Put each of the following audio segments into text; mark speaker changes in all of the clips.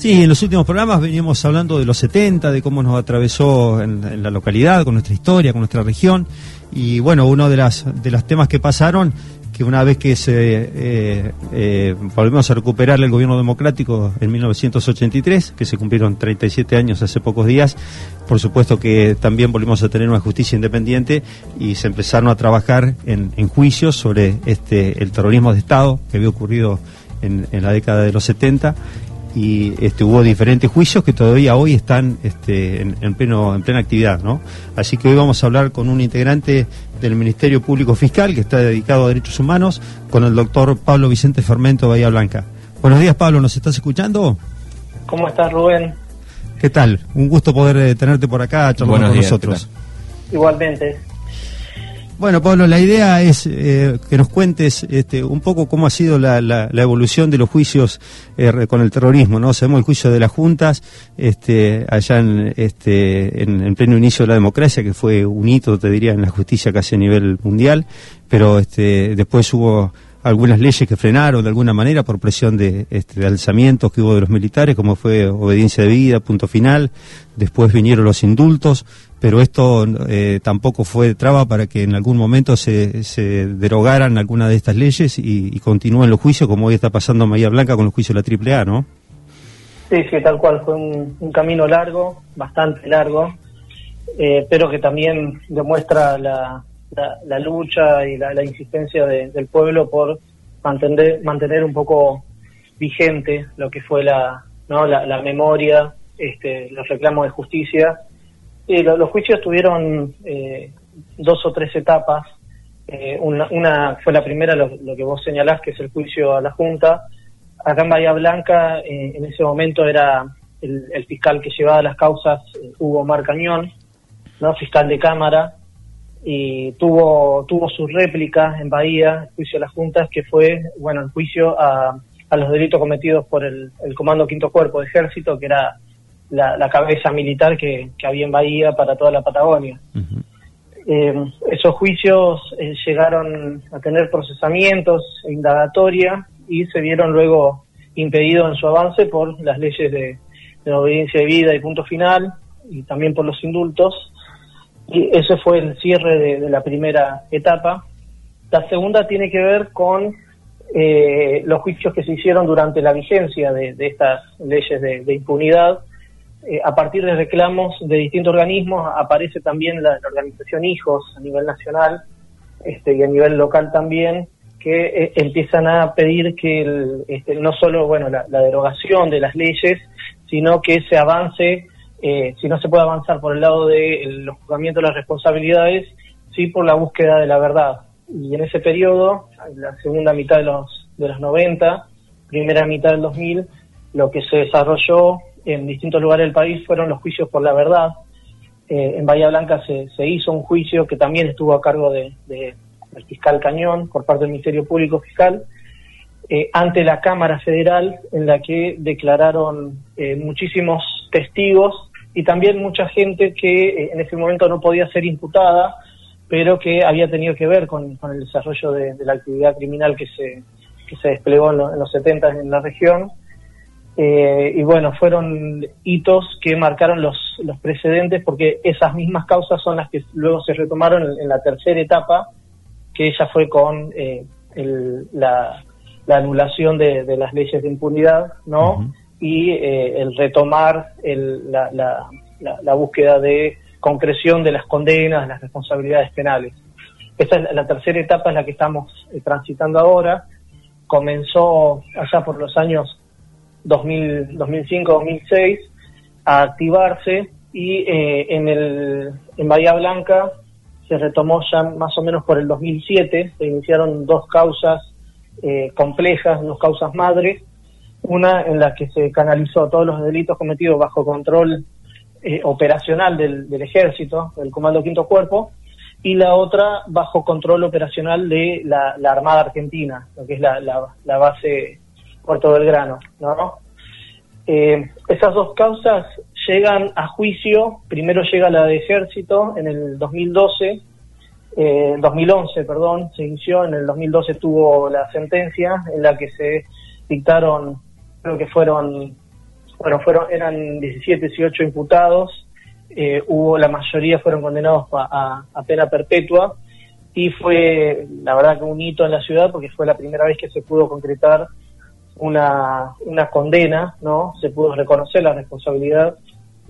Speaker 1: Sí, en los últimos programas veníamos hablando de los 70, de cómo nos atravesó en, la localidad, con nuestra historia, con nuestra región. Y bueno, uno de, las, de los temas que pasaron, que una vez que se eh, eh, volvimos a recuperar el gobierno democrático en 1983, que se cumplieron 37 años hace pocos días, por supuesto que también volvimos a tener una justicia independiente y se empezaron a trabajar en, juicios sobre este el terrorismo de Estado que había ocurrido en, en la década de los 70 y este, hubo diferentes juicios que todavía hoy están este, en, pleno, en plena actividad. ¿no? Así que hoy vamos a hablar con un integrante del Ministerio Público Fiscal que está dedicado a derechos humanos, con el doctor Pablo Vicente Fermento Bahía Blanca. Buenos días, Pablo, ¿nos estás escuchando?
Speaker 2: ¿Cómo estás, Rubén?
Speaker 1: ¿Qué tal? Un gusto poder eh, tenerte por acá charlando con nosotros.
Speaker 2: Igualmente.
Speaker 1: Bueno, Pablo, la idea es eh, que nos cuentes este, un poco cómo ha sido la, la, evolución de los juicios eh, con el terrorismo, ¿no? Sabemos el juicio de las juntas este, allá en, este, en, pleno inicio de la democracia, que fue un hito, te diría, en la justicia casi a nivel mundial, pero este, después hubo algunas leyes que frenaron de alguna manera por presión de, este, de alzamientos que hubo de los militares, como fue obediencia de vida, punto final. Después vinieron los indultos, pero esto eh, tampoco fue traba para que en algún momento se, se derogaran algunas de estas leyes y, continúen los juicios, como hoy está pasando María Blanca con los juicios de la AAA, ¿no?
Speaker 2: Sí, sí, tal cual. Fue un, camino largo, bastante largo, eh, pero que también demuestra la, la, lucha y la, insistencia del pueblo por mantener, mantener un poco vigente lo que fue la, ¿no? la, memoria, este, los reclamos de justicia. Y los juicios tuvieron eh, dos o tres etapas. Eh, una, fue la primera, lo, que vos señalás, que es el juicio a la Junta. Acá en Bahía Blanca, eh, en ese momento era el, fiscal que llevaba las causas, Hugo Mar Cañón, ¿no? fiscal de Cámara, y tuvo tuvo su réplica en Bahía, el juicio de las juntas, que fue, bueno, el juicio a, a los delitos cometidos por el, Comando Quinto Cuerpo de Ejército, que era la, cabeza militar que, había en Bahía para toda la Patagonia. Eh, esos juicios eh, llegaron a tener procesamientos e indagatoria y se vieron luego impedidos en su avance por las leyes de, de obediencia de vida y punto final y también por los indultos y ese fue el cierre de, la primera etapa. La segunda tiene que ver con eh, los juicios que se hicieron durante la vigencia de, estas leyes de, impunidad. Eh, a partir de reclamos de distintos organismos aparece también la, organización Hijos a nivel nacional este, y a nivel local también, que eh, empiezan a pedir que este, no solo bueno la, derogación de las leyes, sino que se avance eh, si no se puede avanzar por el lado de los juzgamientos de las responsabilidades, sí por la búsqueda de la verdad. Y en ese periodo, la segunda mitad de los, de los 90, primera mitad del 2000, lo que se desarrolló en distintos lugares del país fueron los juicios por la verdad. Eh, en Bahía Blanca se, se, hizo un juicio que también estuvo a cargo de, del fiscal Cañón por parte del Ministerio Público Fiscal eh, ante la Cámara Federal en la que declararon muchísimos testigos y también mucha gente que eh, en ese momento no podía ser imputada, pero que había tenido que ver con, el desarrollo de, la actividad criminal que se, que se desplegó en, los 70 en la región. Eh, y bueno, fueron hitos que marcaron los, los precedentes porque esas mismas causas son las que luego se retomaron en, la tercera etapa, que ya fue con eh, la, anulación de, las leyes de impunidad, ¿no? y eh, el retomar la, la, búsqueda de concreción de las condenas, las responsabilidades penales. Esta es la, tercera etapa en la que estamos eh, transitando ahora. Comenzó allá por los años 2005-2006 a activarse y eh, en, el, en Bahía Blanca se retomó ya más o menos por el 2007, se iniciaron dos causas complejas, dos causas madres, una en la que se canalizó todos los delitos cometidos bajo control eh, operacional del, ejército, del Comando Quinto Cuerpo, y la otra bajo control operacional de la, Armada Argentina, lo que es la, la, base Puerto Belgrano. ¿no? Eh, esas dos causas llegan a juicio, primero llega la de ejército en el 2012, eh, 2011, perdón, se inició, en el 2012 tuvo la sentencia en la que se dictaron creo que fueron bueno, fueron eran 17, 18 imputados, eh, hubo la mayoría fueron condenados a, pena perpetua y fue la verdad que un hito en la ciudad porque fue la primera vez que se pudo concretar una, una condena, ¿no? Se pudo reconocer la responsabilidad,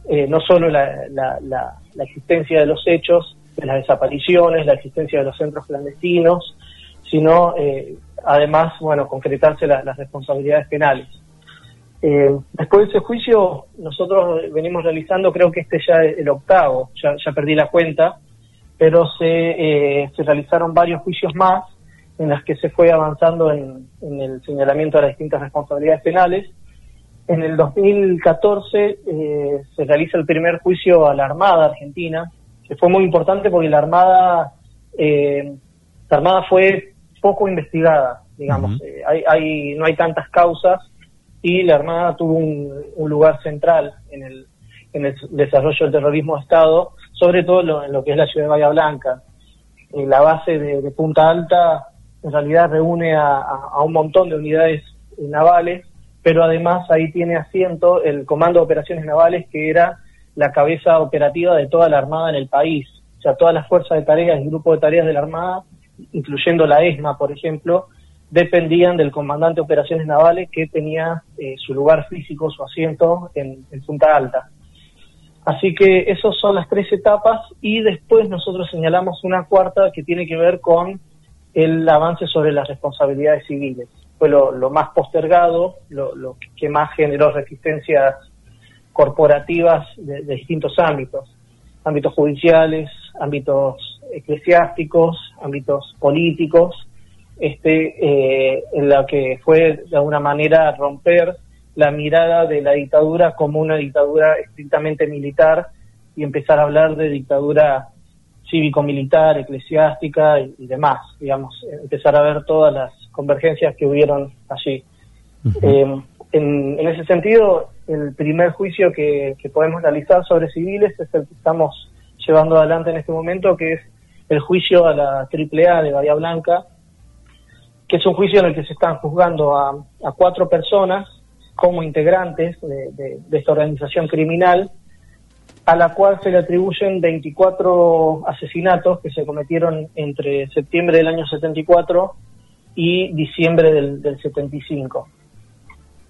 Speaker 2: eh, no solo la, la, la, existencia de los hechos, de las desapariciones, la existencia de los centros clandestinos, sino eh, además, bueno, concretarse las responsabilidades penales. Eh, después de ese juicio, nosotros venimos realizando, creo que este ya es el octavo, ya, perdí la cuenta, pero se, eh, se realizaron varios juicios más en los que se fue avanzando en, el señalamiento de las distintas responsabilidades penales. En el 2014 eh, se realiza el primer juicio a la Armada Argentina, que fue muy importante porque la Armada, la Armada fue poco investigada, digamos, hay, hay, no hay tantas causas y la Armada tuvo un, lugar central en el, en el desarrollo del terrorismo de Estado, sobre todo en lo que es la ciudad de Bahía Blanca. Eh, la base de, Punta Alta en realidad reúne a, un montón de unidades navales, pero además ahí tiene asiento el Comando de Operaciones Navales, que era la cabeza operativa de toda la Armada en el país. O sea, todas las fuerzas de tareas y grupos de tareas de la Armada, incluyendo la ESMA, por ejemplo, dependían del comandante de operaciones navales que tenía eh, su lugar físico, su asiento en, Punta Alta. Así que esas son las tres etapas y después nosotros señalamos una cuarta que tiene que ver con el avance sobre las responsabilidades civiles. Fue lo, más postergado, lo, que más generó resistencias corporativas de distintos ámbitos, ámbitos judiciales, ámbitos eclesiásticos, ámbitos políticos, este, eh, en la que fue de alguna manera romper la mirada de la dictadura como una dictadura estrictamente militar y empezar a hablar de dictadura cívico-militar, eclesiástica y, demás, digamos, empezar a ver todas las convergencias que hubieron allí. Eh, en, ese sentido, el primer juicio que, que podemos realizar sobre civiles es el que estamos llevando adelante en este momento, que es el juicio a la AAA de Bahía Blanca, que es un juicio en el que se están juzgando a, cuatro personas como integrantes de, esta organización criminal, a la cual se le atribuyen 24 asesinatos que se cometieron entre septiembre del año 74 y diciembre del, del 75.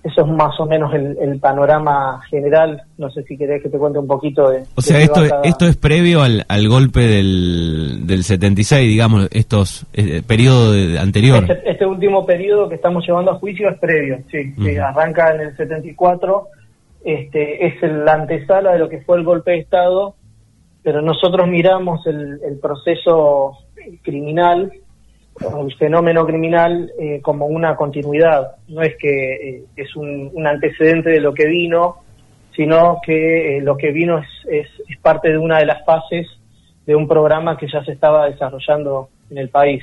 Speaker 2: Eso es más o menos el, panorama general. No sé si querés que te cuente un poquito de...
Speaker 3: O sea, esto, esto es previo al, al golpe del, del 76, digamos, estos eh, periodo anterior.
Speaker 2: Este, este, último periodo que estamos llevando a juicio es previo, sí. arranca en el 74. Este, es la antesala de lo que fue el golpe de Estado, pero nosotros miramos el, el proceso criminal el fenómeno criminal eh, como una continuidad. No es que eh, es un, antecedente de lo que vino, sino que eh, lo que vino es, es, parte de una de las fases de un programa que ya se estaba desarrollando en el país.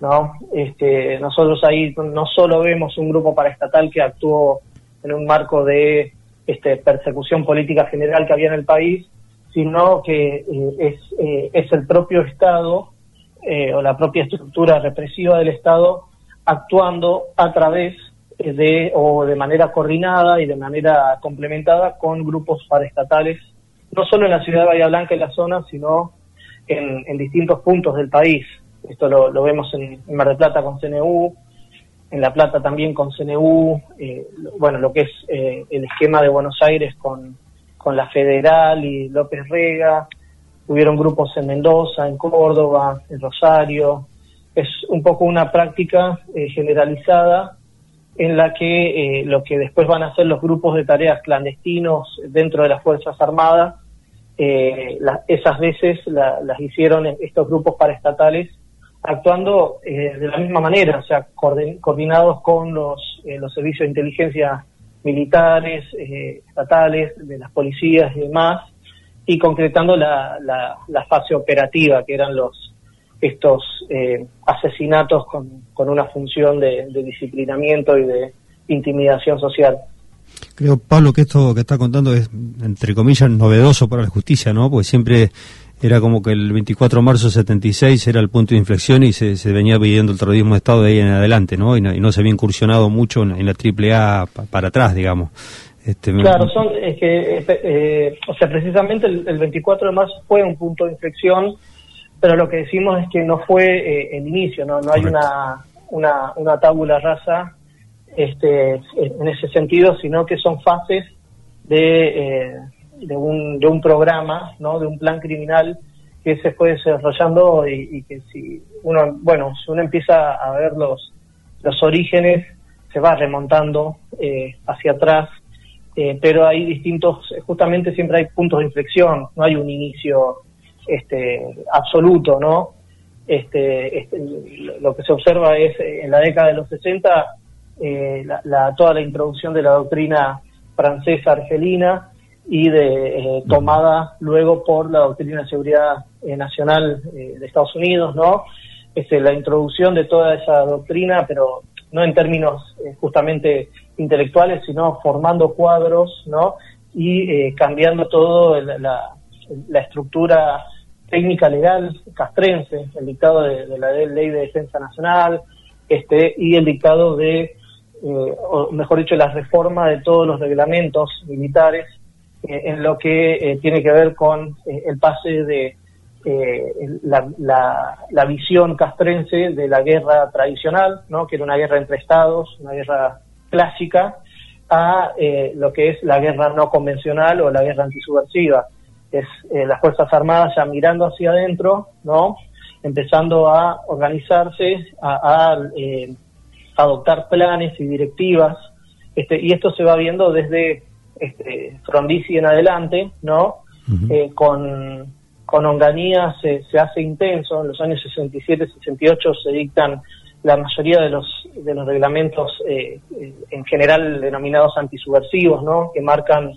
Speaker 2: ¿no? Este, nosotros ahí no solo vemos un grupo paraestatal que actuó en un marco de este, persecución política general que había en el país, sino que es, es el propio Estado eh, o la propia estructura represiva del Estado actuando a través de o de manera coordinada y de manera complementada con grupos paraestatales, no solo en la ciudad de Bahía Blanca y la zona, sino en, distintos puntos del país. Esto lo, vemos en, Mar del Plata con CNU, en La Plata también con CNU, eh, bueno, lo que es eh, el esquema de Buenos Aires con, con la Federal y López Rega, hubieron grupos en Mendoza, en Córdoba, en Rosario. Es un poco una práctica eh, generalizada en la que eh, lo que después van a hacer los grupos de tareas clandestinos dentro de las Fuerzas Armadas, eh, esas veces las hicieron estos grupos paraestatales actuando de la misma manera, o sea, coordinados con los, los servicios de inteligencia militares, estatales, de las policías y demás, y concretando la, la, fase operativa, que eran los estos eh, asesinatos con, con, una función de, disciplinamiento y de intimidación social.
Speaker 1: Creo, Pablo, que esto que está contando es, entre comillas, novedoso para la justicia, ¿no? Porque siempre era como que el 24 de marzo de 76 era el punto de inflexión y se, se venía pidiendo el terrorismo de Estado de ahí en adelante, ¿no? Y no, se había incursionado mucho en, la AAA para atrás, digamos.
Speaker 2: Este, claro, son, es que, eh, o sea, precisamente el, 24 de marzo fue un punto de inflexión, pero lo que decimos es que no fue eh, el inicio, no, no hay una, una, una tábula rasa este, en ese sentido, sino que son fases de, eh, de, un, de un programa, ¿no? de un plan criminal que se fue desarrollando y, que si uno, bueno, si uno empieza a ver los, los orígenes, se va remontando eh, hacia atrás, eh, pero hay distintos, justamente siempre hay puntos de inflexión, no hay un inicio este, absoluto, ¿no? Este, este lo que se observa es en la década de los 60 eh, la, toda la introducción de la doctrina francesa argelina y de eh, tomada luego por la doctrina de seguridad eh, nacional de Estados Unidos, ¿no? Este, la introducción de toda esa doctrina, pero no en términos justamente intelectuales, sino formando cuadros, ¿no? Y cambiando todo la, la, estructura técnica legal castrense, el dictado de, de la Ley de Defensa Nacional, este, y el dictado de eh, o mejor dicho, la reforma de todos los reglamentos militares eh, en lo que eh, tiene que ver con el pase de la, la, visión castrense de la guerra tradicional, ¿no? que era una guerra entre estados, una guerra clásica, a lo que es la guerra no convencional o la guerra antisubversiva. Es las Fuerzas Armadas ya mirando hacia adentro, ¿no? empezando a organizarse, a, a adoptar planes y directivas, este, y esto se va viendo desde este, Frondizi en adelante, ¿no? Eh, con, con Onganía se, se hace intenso, en los años 67, 68 se dictan la mayoría de los, de los reglamentos eh, en general denominados antisubversivos, ¿no? Que marcan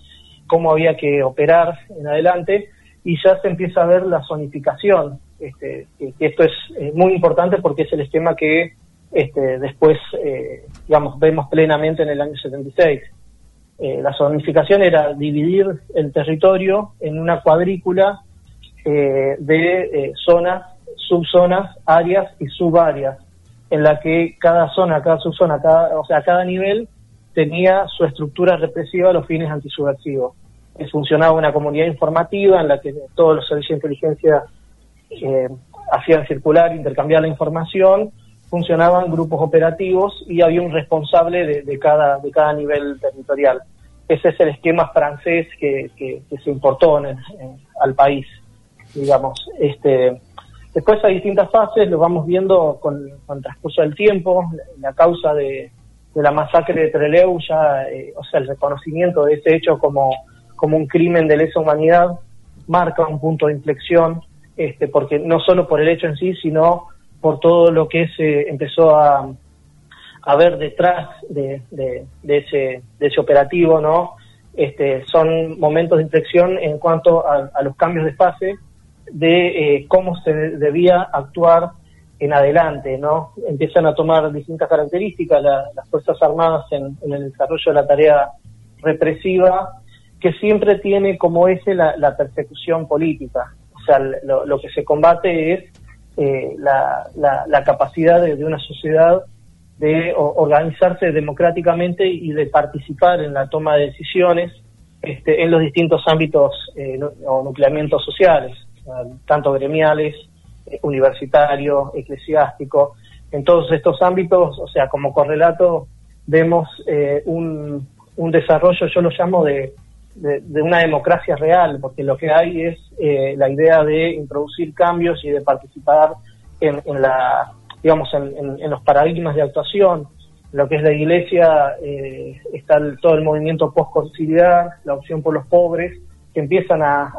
Speaker 2: cómo había que operar en adelante y ya se empieza a ver la zonificación, este, que, esto es muy importante porque es el esquema que este, después, eh, digamos, vemos plenamente en el año 76. Eh, la zonificación era dividir el territorio en una cuadrícula eh, de zonas, subzonas, áreas y subáreas, en la que cada zona, cada subzona, cada, o sea, cada nivel tenía su estructura represiva a los fines antisubversivos. funcionaba una comunidad informativa en la que todos los servicios de inteligencia hacían circular, intercambiar la información, funcionaban grupos operativos y había un responsable de, cada, de cada nivel territorial. Ese es el esquema francés que, que, se importó en, al país, digamos. Este, después hay distintas fases, lo vamos viendo con, con el transcurso del tiempo, la, causa de, de, la masacre de Trelew, ya, eh, o sea, el reconocimiento de ese hecho como, como un crimen de lesa humanidad, marca un punto de inflexión, este, porque no solo por el hecho en sí, sino por todo lo que se empezó a, a ver detrás de, de, ese, de ese operativo, ¿no? Este, son momentos de inflexión en cuanto a, los cambios de fase de eh, cómo se debía actuar en adelante, ¿no? Empiezan a tomar distintas características las Fuerzas Armadas en, el desarrollo de la tarea represiva, que siempre tiene como eje la, persecución política. O sea, lo que se combate es eh, la, la, capacidad de, una sociedad de organizarse democráticamente y de participar en la toma de decisiones este, en los distintos ámbitos eh, o nucleamientos sociales, tanto gremiales, eh, universitario, eclesiástico. En todos estos ámbitos, o sea, como correlato, vemos un, un desarrollo, yo lo llamo de, de, una democracia real, porque lo que hay es eh, la idea de introducir cambios y de participar en, la, digamos, en, los paradigmas de actuación. Lo que es la iglesia, eh, está todo el movimiento post-conciliar, la opción por los pobres, que empiezan a,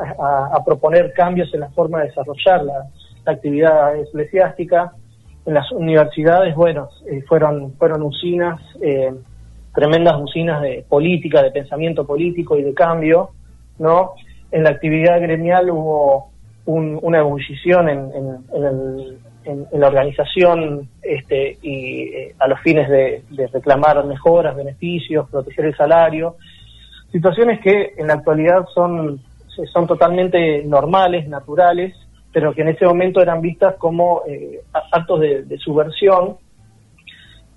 Speaker 2: proponer cambios en la forma de desarrollar la, actividad eclesiástica. En las universidades, bueno, eh, fueron, fueron usinas tremendas usinas de política, de pensamiento político y de cambio, ¿no? En la actividad gremial hubo una ebullición en, la organización este, y eh, a los fines de, reclamar mejoras, beneficios, proteger el salario, situaciones que en la actualidad son, totalmente normales, naturales, pero que en ese momento eran vistas como eh, actos de, subversión,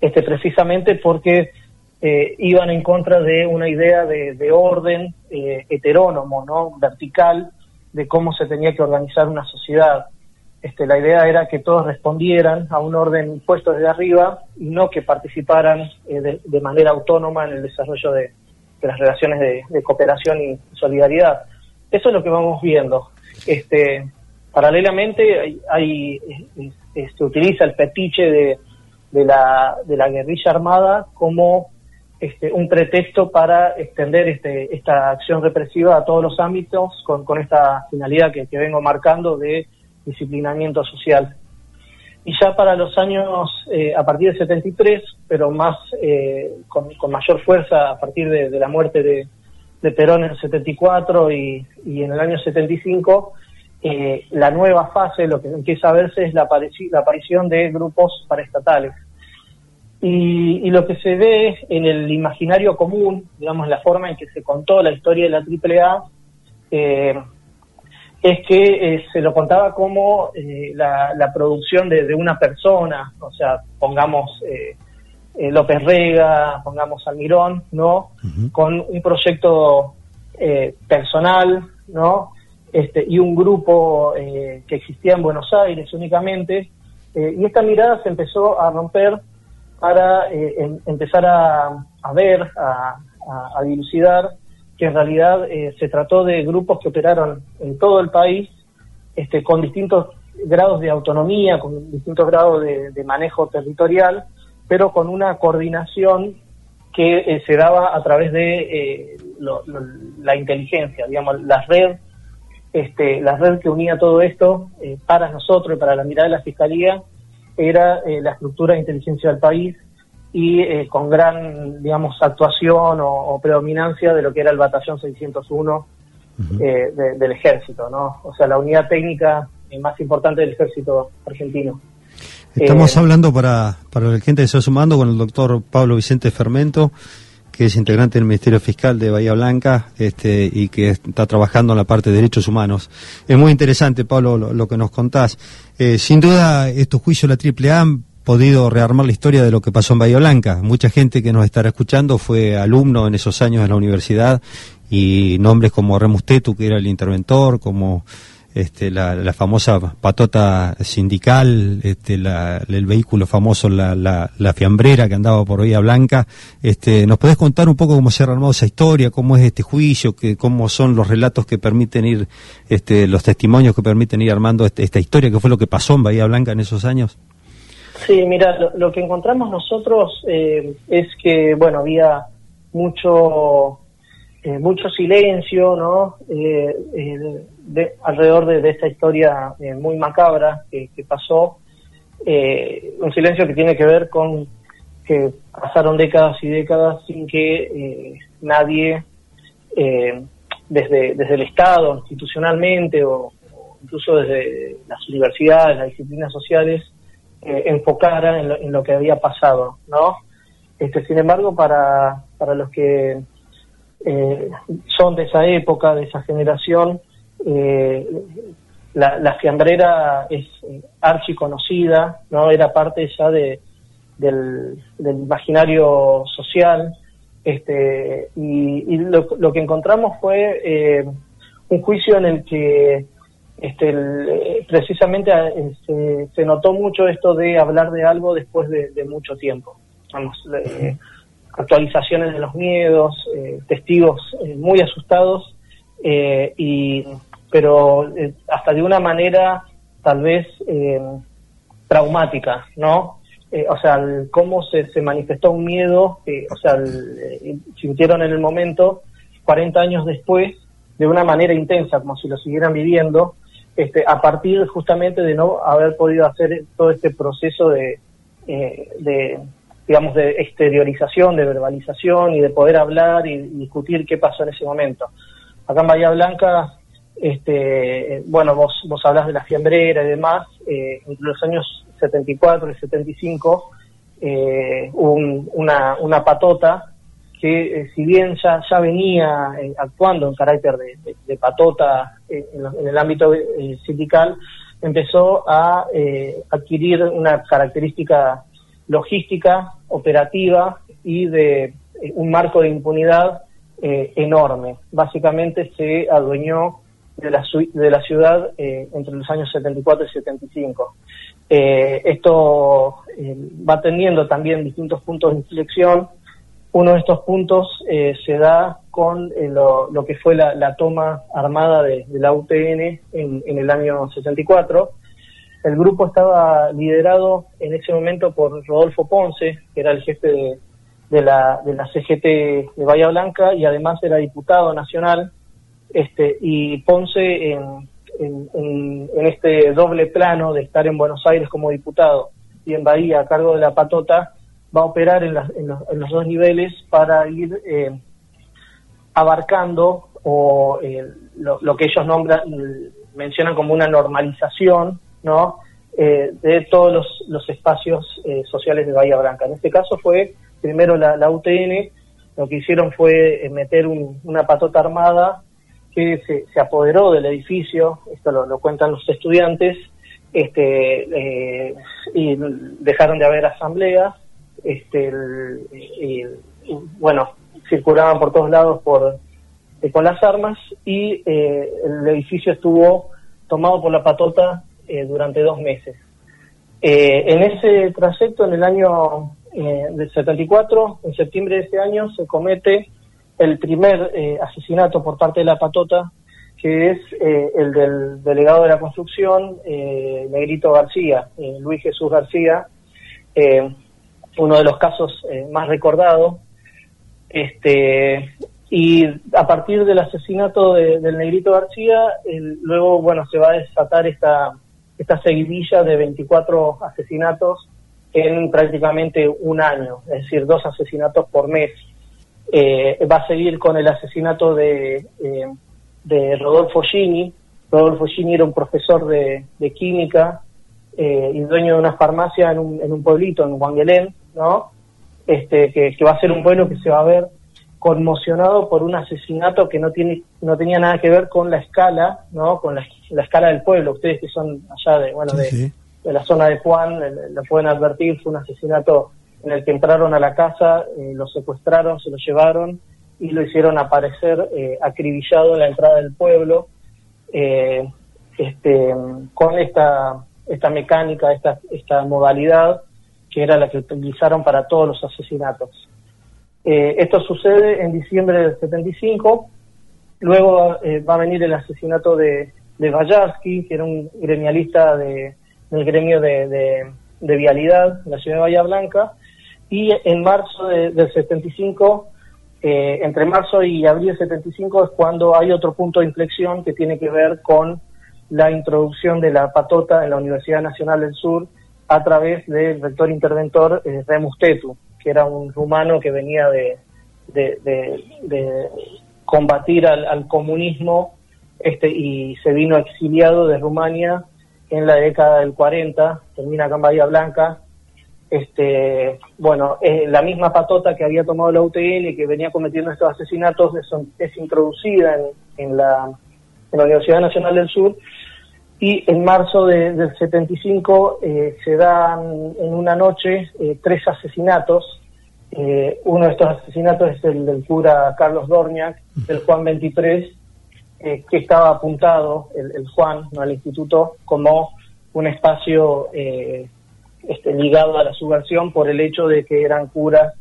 Speaker 2: este, precisamente porque eh, iban en contra de una idea de, orden eh, heterónomo, ¿no? vertical, de cómo se tenía que organizar una sociedad. Este, la idea era que todos respondieran a un orden impuesto desde arriba y no que participaran eh, de, manera autónoma en el desarrollo de, las relaciones de, cooperación y solidaridad. Eso es lo que vamos viendo. Este, paralelamente hay, se utiliza el fetiche de, de, la, de la guerrilla armada como este, un pretexto para extender este, esta acción represiva a todos los ámbitos con, esta finalidad que, vengo marcando de disciplinamiento social. Y ya para los años, eh, a partir del 73, pero más eh, con, mayor fuerza a partir de, la muerte de, Perón en el 74 y, y en el año 75, eh, la nueva fase, lo que empieza a verse es la aparición de grupos paraestatales y, lo que se ve en el imaginario común, digamos, la forma en que se contó la historia de la AAA, eh, es que eh, se lo contaba como eh, la, producción de, una persona, o sea, pongamos López Rega, pongamos Almirón, ¿no? Con un proyecto personal, ¿no? Este, y un grupo que existía en Buenos Aires únicamente, y esta mirada se empezó a romper para eh, em, empezar a, ver, a, dilucidar que en realidad eh, se trató de grupos que operaron en todo el país este, con distintos grados de autonomía, con distintos grados de, manejo territorial, pero con una coordinación que eh, se daba a través de la inteligencia, digamos, la red, este, la red que unía todo esto para nosotros y para la mirada de la Fiscalía era eh, la estructura de inteligencia del país y eh, con gran, digamos, actuación o, predominancia de lo que era el batallón 601 eh, del ejército, ¿no? O sea, la unidad técnica más importante del ejército argentino.
Speaker 1: Estamos hablando para, para la gente que se va sumando con el doctor Pablo Vicente Fermento, que es integrante del Ministerio Fiscal de Bahía Blanca este, y que está trabajando en la parte de derechos humanos. Es muy interesante, Pablo, lo, que nos contás. Eh, sin duda, estos juicios de la AAA han podido rearmar la historia de lo que pasó en Bahía Blanca. Mucha gente que nos estará escuchando fue alumno en esos años en la universidad y nombres como Remus Tetu, que era el interventor, como este, la, famosa patota sindical, este, el vehículo famoso, la, la, fiambrera que andaba por Vía Blanca. Este, ¿Nos podés contar un poco cómo se ha armado esa historia, cómo es este juicio, que, cómo son los relatos que permiten ir, este, los testimonios que permiten ir armando este, esta historia, qué fue lo que pasó en Bahía Blanca en esos años?
Speaker 2: Sí, mira, lo, que encontramos nosotros eh, es que, bueno, había mucho eh, mucho silencio, ¿no? Eh, de, alrededor de, esta historia eh, muy macabra que, pasó, eh, un silencio que tiene que ver con que pasaron décadas y décadas sin que eh, nadie, desde, desde el Estado, institucionalmente o, incluso desde las universidades, las disciplinas sociales, enfocara en lo, que había pasado, ¿no? Este, sin embargo, para, para los que son de esa época, de esa generación, eh, la, fiambrera es eh, archiconocida, ¿no? Era parte ya de, del, imaginario social, este, y, lo, que encontramos fue eh, un juicio en el que este, precisamente eh, se, notó mucho esto de hablar de algo después de, mucho tiempo. Vamos, actualizaciones de los miedos, testigos muy asustados y pero eh, hasta de una manera tal vez eh, traumática, ¿no? Eh, o sea, cómo se, manifestó un miedo, o sea, sintieron en el momento, 40 años después, de una manera intensa, como si lo siguieran viviendo, este, a partir justamente de no haber podido hacer todo este proceso de, de digamos, de exteriorización, de verbalización y de poder hablar y, y discutir qué pasó en ese momento. Acá en Bahía Blanca este, bueno, vos, vos hablas de la fiambrera y demás, eh, entre los años 74 y 75 eh, hubo una, una patota que eh, si bien ya, ya venía eh, actuando en carácter de, patota en, el ámbito sindical, empezó a adquirir una característica logística, operativa y de, un marco de impunidad enorme. Básicamente se adueñó de la, de la ciudad entre los años 74 y 75. esto va teniendo también distintos puntos de inflexión uno de estos puntos eh, se da con eh, lo, que fue la, toma armada de, la UTN en, el año 64. El grupo estaba liderado en ese momento por Rodolfo Ponce, que era el jefe de, la, de la CGT de Bahía Blanca y además era diputado nacional. Este, y Ponce en, este doble plano de estar en Buenos Aires como diputado y en Bahía a cargo de la patota, va a operar en, los, dos niveles para ir eh, abarcando o eh, lo, que ellos nombran, mencionan como una normalización, ¿no? Eh, de todos los, espacios sociales de Bahía Blanca. En este caso fue primero la, UTN, lo que hicieron fue meter una patota armada que se, apoderó del edificio, esto lo, cuentan los estudiantes, este, y dejaron de haber asambleas, este, bueno, circulaban por todos lados por eh, con las armas y eh, el edificio estuvo tomado por la patota eh, durante dos meses. en ese trayecto, en el año del 74, en septiembre de ese año, se comete el primer asesinato por parte de la patota, que es el del delegado de la construcción, Negrito García, Luis Jesús García, uno de los casos eh, más recordados. Este, y a partir del asesinato del Negrito García, luego, bueno, se va a desatar esta, esta seguidilla de 24 asesinatos en prácticamente un año, es decir, dos asesinatos por mes. Eh, va a seguir con el asesinato de, eh, de Rodolfo Gini. Rodolfo Gini era un profesor de, química y dueño de una farmacia en un, en un pueblito, en Wangelén, ¿no? Este, que, va a ser un pueblo que se va a ver conmocionado por un asesinato que no tiene no tenía nada que ver con la escala, ¿no? Con la, escala del pueblo. Ustedes que son allá de, bueno, de, la zona de Juan, lo pueden advertir, fue un asesinato en el que entraron a la casa, eh, lo secuestraron, se lo llevaron y lo hicieron aparecer eh, acribillado en la entrada del pueblo, eh, este, con esta, esta mecánica, esta, esta modalidad que era la que utilizaron para todos los asesinatos. Eh, esto sucede en diciembre del 75, luego va a venir el asesinato de, de que era un gremialista de, del gremio de, vialidad en la ciudad de Bahía Blanca, y en marzo del 75, eh, entre marzo y abril del 75 es cuando hay otro punto de inflexión que tiene que ver con la introducción de la patota en la Universidad Nacional del Sur, a través del rector interventor eh, Remus Tetu, que era un rumano que venía de, de, combatir al, comunismo este, y se vino exiliado de Rumania en la década del 40, termina acá en Bahía Blanca. Este, bueno, eh, la misma patota que había tomado la UTN y que venía cometiendo estos asesinatos es, introducida en, la, en la Universidad Nacional del Sur. Y en marzo del 75 eh, se dan en una noche eh, tres asesinatos. Eh, uno de estos asesinatos es el del cura Carlos Dorniak, del Juan 23, que estaba apuntado, el, Juan, no al instituto, como un espacio este, ligado a la subversión por el hecho de que eran curas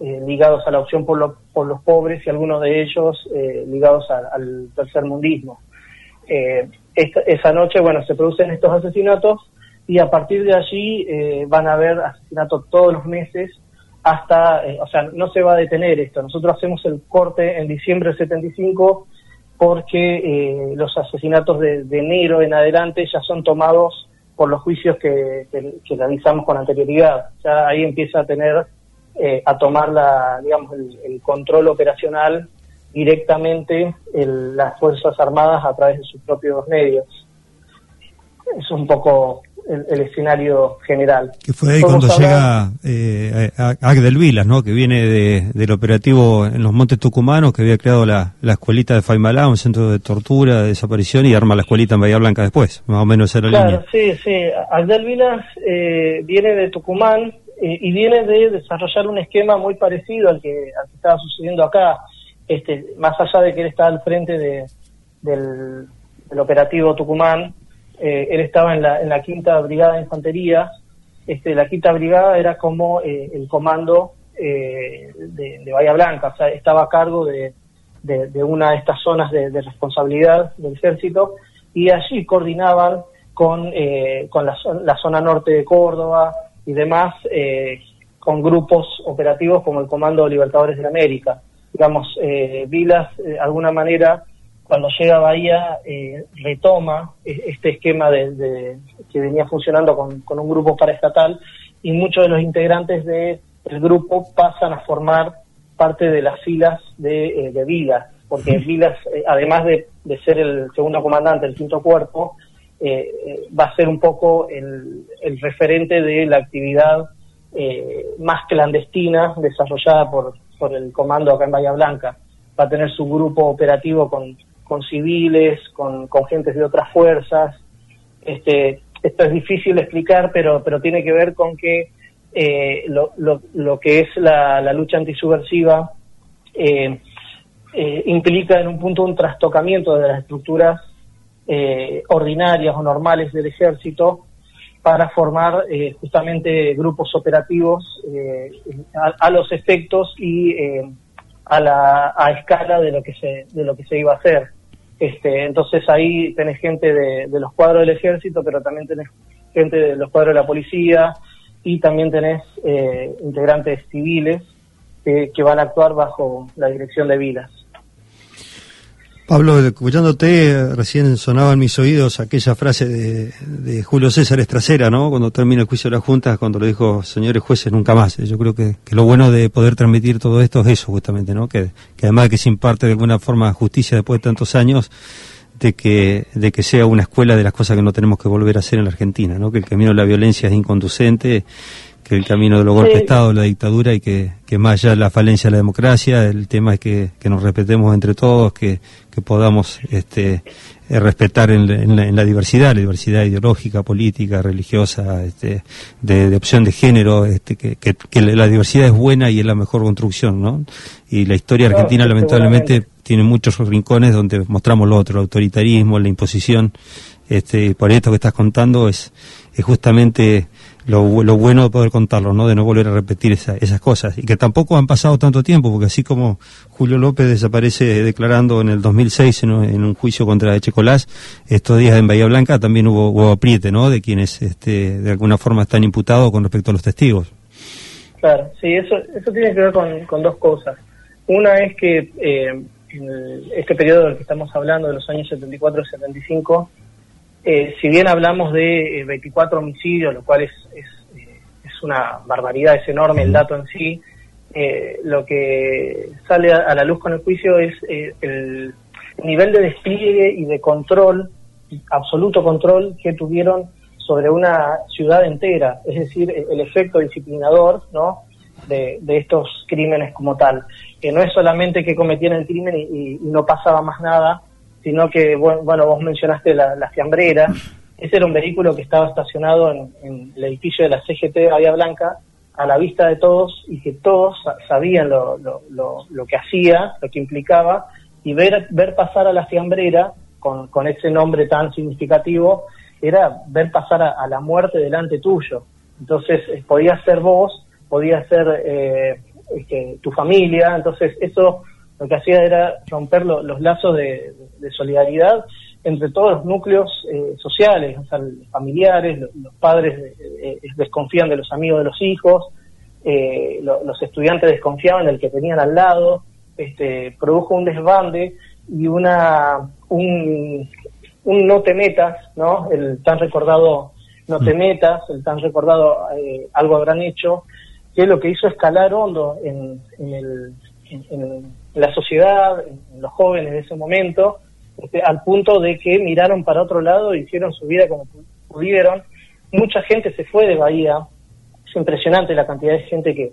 Speaker 2: ligados a la opción por, por, los pobres y algunos de ellos ligados al tercer mundismo esa noche, bueno, se producen estos asesinatos y a partir de allí eh, van a haber asesinatos todos los meses hasta, eh, o sea, no se va a detener esto. Nosotros hacemos el corte en diciembre del 75 porque eh, los asesinatos de, enero en adelante ya son tomados por los juicios que, realizamos con anterioridad. Ya ahí empieza a tener, a tomar la, digamos, el control operacional directamente las Fuerzas Armadas a través de sus propios medios. Es un poco el, escenario general.
Speaker 1: Que fue ahí cuando llega eh, Agdel Vilas, ¿no? que viene de, del operativo en los Montes Tucumanos, que había creado la, la escuelita de Faimalá, un centro de tortura, de desaparición, y arma la escuelita en Bahía Blanca después, más o menos era la
Speaker 2: claro, sí, sí. Agdel Vilas eh, viene de Tucumán, eh, y viene de desarrollar un esquema muy parecido al que, al que estaba sucediendo acá, este, más allá de que él estaba al frente de, del, operativo Tucumán, eh, él estaba en la, en la quinta brigada de infantería, este, la quinta brigada era como eh, el comando de, de, Bahía Blanca, o sea, estaba a cargo de, de, una de estas zonas de, responsabilidad del ejército. Y allí coordinaban con, con la, zona norte de Córdoba, y demás eh, con grupos operativos como el Comando Libertadores de América. Digamos, eh, Vilas, eh, de alguna manera, cuando llega a Bahía, eh, retoma este esquema de, que venía funcionando con, con, un grupo paraestatal y muchos de los integrantes del grupo pasan a formar parte de las filas de, de Vilas, porque Vilas, además de, de ser el segundo comandante del quinto cuerpo, eh, va a ser un poco el, referente de la actividad eh, más clandestina desarrollada por, por el comando acá en Bahía Blanca. Va a tener su grupo operativo con, con civiles, con, con gentes de otras fuerzas. Este, esto es difícil de explicar, pero, pero tiene que ver con que eh, lo, lo, lo, que es la, la lucha antisubversiva eh, eh, implica en un punto un trastocamiento de las estructuras ordinarias o normales del ejército para formar justamente grupos operativos eh, a, los efectos y a la a escala de lo que se de lo que se iba a hacer este entonces ahí tenés gente de, los cuadros del ejército pero también tenés gente de los cuadros de la policía y también tenés integrantes civiles que van a actuar bajo la dirección de Vilas
Speaker 1: Pablo, escuchándote, recién sonaba en mis oídos aquella frase de, Julio César Estracera, ¿no? Cuando termina el juicio de la Junta, cuando lo dijo, señores jueces, nunca más. Yo creo que, lo bueno de poder transmitir todo esto es eso, justamente, ¿no? Que, que además de que se imparte de alguna forma justicia después de tantos años, de que, de que sea una escuela de las cosas que no tenemos que volver a hacer en la Argentina, ¿no? Que el camino de la violencia es inconducente que el camino de los golpes de Estado, la dictadura y que, que, más allá de la falencia de la democracia, el tema es que, que nos respetemos entre todos, que, que podamos este, eh, respetar en, en, la, diversidad, la diversidad ideológica, política, religiosa, este, de, opción de género, este, que, que, la diversidad es buena y es la mejor construcción, ¿no? Y la historia argentina lamentablemente tiene muchos rincones donde mostramos lo otro, el autoritarismo, la imposición, este, por esto que estás contando es, es justamente lo, lo, bueno de poder contarlo, ¿no? De no volver a repetir esas cosas. Y que tampoco han pasado tanto tiempo, porque así como Julio López desaparece declarando en el 2006 en, en un juicio contra Echecolás, estos días en Bahía Blanca también hubo, hubo apriete, ¿no? De quienes este, de alguna forma están imputados con respecto a los testigos.
Speaker 2: Claro, sí, eso, eso tiene que ver con, con dos cosas. Una es que eh, en este periodo del que estamos hablando, de los años 74 y 75, eh, si bien hablamos de 24 eh, homicidios, lo cual es, es, eh, es, una barbaridad, es enorme el dato en sí, lo que sale a, la luz con el juicio es el nivel de despliegue y de control, absoluto control, que tuvieron sobre una ciudad entera, es decir, el efecto disciplinador ¿no? de, de estos crímenes como tal, que no es solamente que cometían el crimen y no pasaba más nada, sino que, bueno, vos mencionaste la, fiambrera, ese era un vehículo que estaba estacionado en, el edificio de la CGT de Bahía Blanca, a la vista de todos y que todos sabían lo, lo, que hacía, lo que implicaba, y ver, ver pasar a la fiambrera con, con ese nombre tan significativo era ver pasar a, la muerte delante tuyo. Entonces eh, podía ser vos, podía ser eh, este, tu familia, entonces eso lo que hacía era romper los lazos de, solidaridad entre todos los núcleos eh, sociales, o sea, familiares, los, padres eh, eh, desconfían de los amigos de los hijos, los estudiantes desconfiaban del que tenían al lado, este, produjo un desbande y una un, un no te metas, ¿no? El tan recordado no te mm. metas, el tan recordado algo habrán hecho, que lo que hizo escalar hondo en, en el en, la sociedad, los jóvenes de ese momento, este, al punto de que miraron para otro lado e hicieron su vida como pudieron. Mucha gente se fue de Bahía, es impresionante la cantidad de gente que,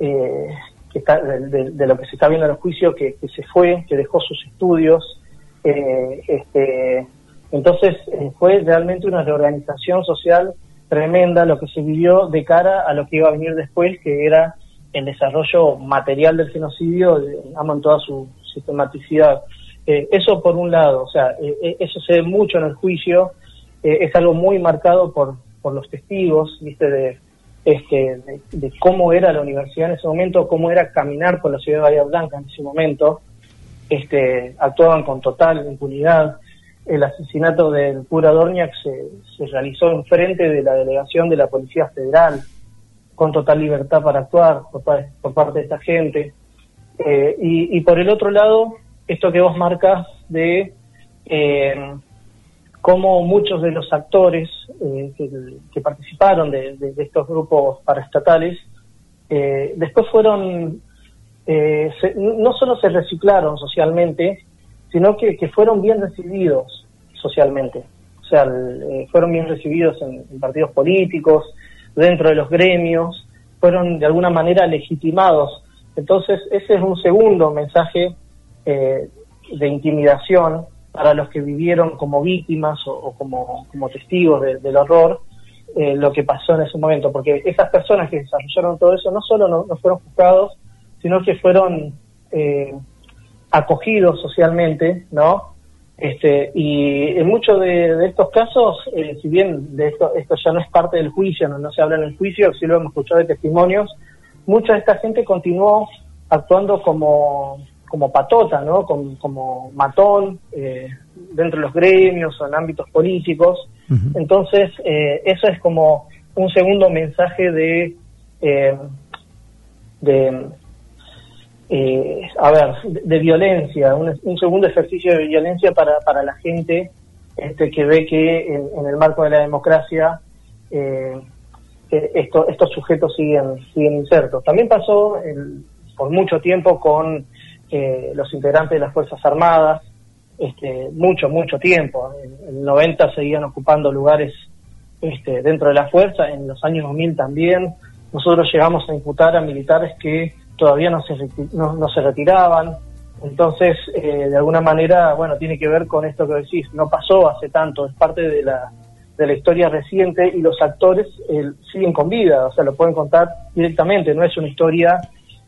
Speaker 2: eh, está, de, lo que se está viendo en los juicios, que, se fue, que dejó sus estudios. Eh, este, entonces eh, fue realmente una reorganización social tremenda lo que se vivió de cara a lo que iba a venir después, que era el desarrollo material del genocidio, amo en toda su sistematicidad. Eh, eso por un lado, o sea, eh, eh, eso se ve mucho en el juicio, es algo muy marcado por, por los testigos, viste, de, este, de, cómo era la universidad en ese momento, cómo era caminar por la ciudad de Bahía Blanca en ese momento, este, actuaban con total impunidad. El asesinato del cura Dorniak se, se realizó enfrente de la delegación de la Policía Federal, con total libertad para actuar por, por parte de esta gente. y, y por el otro lado, esto que vos marcas de eh, cómo muchos de los actores eh, que, participaron de, estos grupos paraestatales eh, después fueron, eh, no solo se reciclaron socialmente, sino que, fueron bien recibidos socialmente. O sea, fueron bien recibidos en partidos políticos, dentro de los gremios, fueron de alguna manera legitimados. Entonces, ese es un segundo mensaje eh, de intimidación para los que vivieron como víctimas o, como, como, testigos del horror eh, lo que pasó en ese momento, porque esas personas que desarrollaron todo eso no solo no, fueron juzgados, sino que fueron eh, acogidos socialmente, ¿no? Este, y en muchos de, estos casos, si bien de esto, esto ya no es parte del juicio, no, no se habla en el juicio, sí lo hemos escuchado de testimonios, mucha de esta gente continuó actuando como como patota, ¿no? Como, matón eh, dentro de los gremios o en ámbitos políticos. Entonces, eh, eso es como un segundo mensaje de, eh, a ver, de, violencia, un, segundo ejercicio de violencia para, para la gente este, que ve que en, el marco de la democracia esto, estos sujetos siguen, siguen insertos. También pasó por mucho tiempo con eh, los integrantes de las Fuerzas Armadas, este, mucho, mucho tiempo. En el 90 seguían ocupando lugares este, dentro de la fuerza, en los años 2000 también. Nosotros llegamos a imputar a militares que todavía no se, no, se retiraban. Entonces, eh, de alguna manera, bueno, tiene que ver con esto que decís, no pasó hace tanto, es parte de la, de la historia reciente y los actores eh, siguen con vida, o sea, lo pueden contar directamente, no es una historia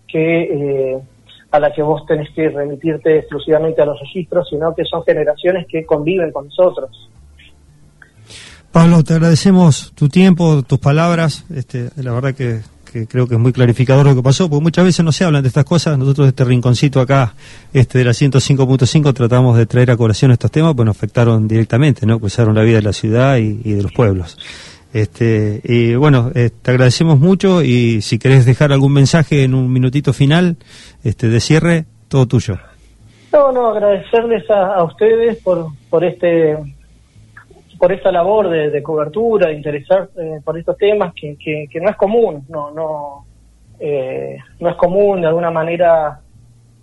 Speaker 2: que eh, a la que vos tenés que remitirte exclusivamente a los registros, sino que son generaciones que conviven con nosotros.
Speaker 1: Pablo, te agradecemos tu tiempo, tus palabras. Este, la verdad que, creo que es muy clarificador lo que pasó, porque muchas veces no se hablan de estas cosas. Nosotros este rinconcito acá, este de la 105.5, tratamos de traer a colación estos temas, pues nos afectaron directamente, ¿no? Cruzaron la vida de la ciudad y de los pueblos. Este, y bueno, eh, te agradecemos mucho y si querés dejar algún mensaje en un minutito final este, de cierre, todo tuyo.
Speaker 2: No, no, agradecerles a, ustedes por, por este por esta labor de, cobertura, de interesar eh, por estos temas que, que, no es común, no no eh, no es común de alguna manera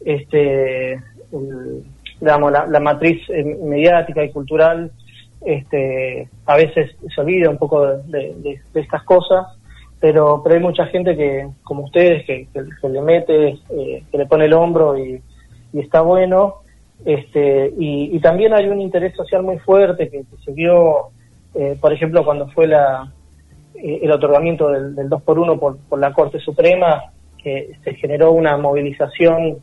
Speaker 2: este digamos la, matriz mediática y cultural este, a veces se olvida un poco de, estas cosas, pero, pero hay mucha gente que, como ustedes, que, le mete, eh, que le pone el hombro y, está bueno. Este, y, también hay un interés social muy fuerte que, se vio, eh, por ejemplo, cuando fue la, eh, el otorgamiento del, del 2 por 1 por, la Corte Suprema, que se generó una movilización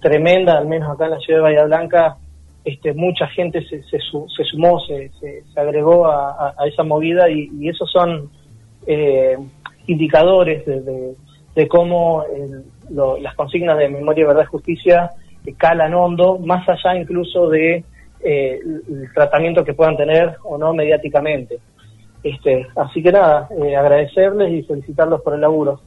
Speaker 2: tremenda, al menos acá en la ciudad de Bahía Blanca, este, mucha gente se, se, sumó, se, se, agregó a, esa movida y, esos son eh, indicadores de, cómo las consignas de memoria, verdad y justicia calan hondo, más allá incluso de eh, el tratamiento que puedan tener o no mediáticamente. Este, así que nada, eh, agradecerles y felicitarlos por el laburo.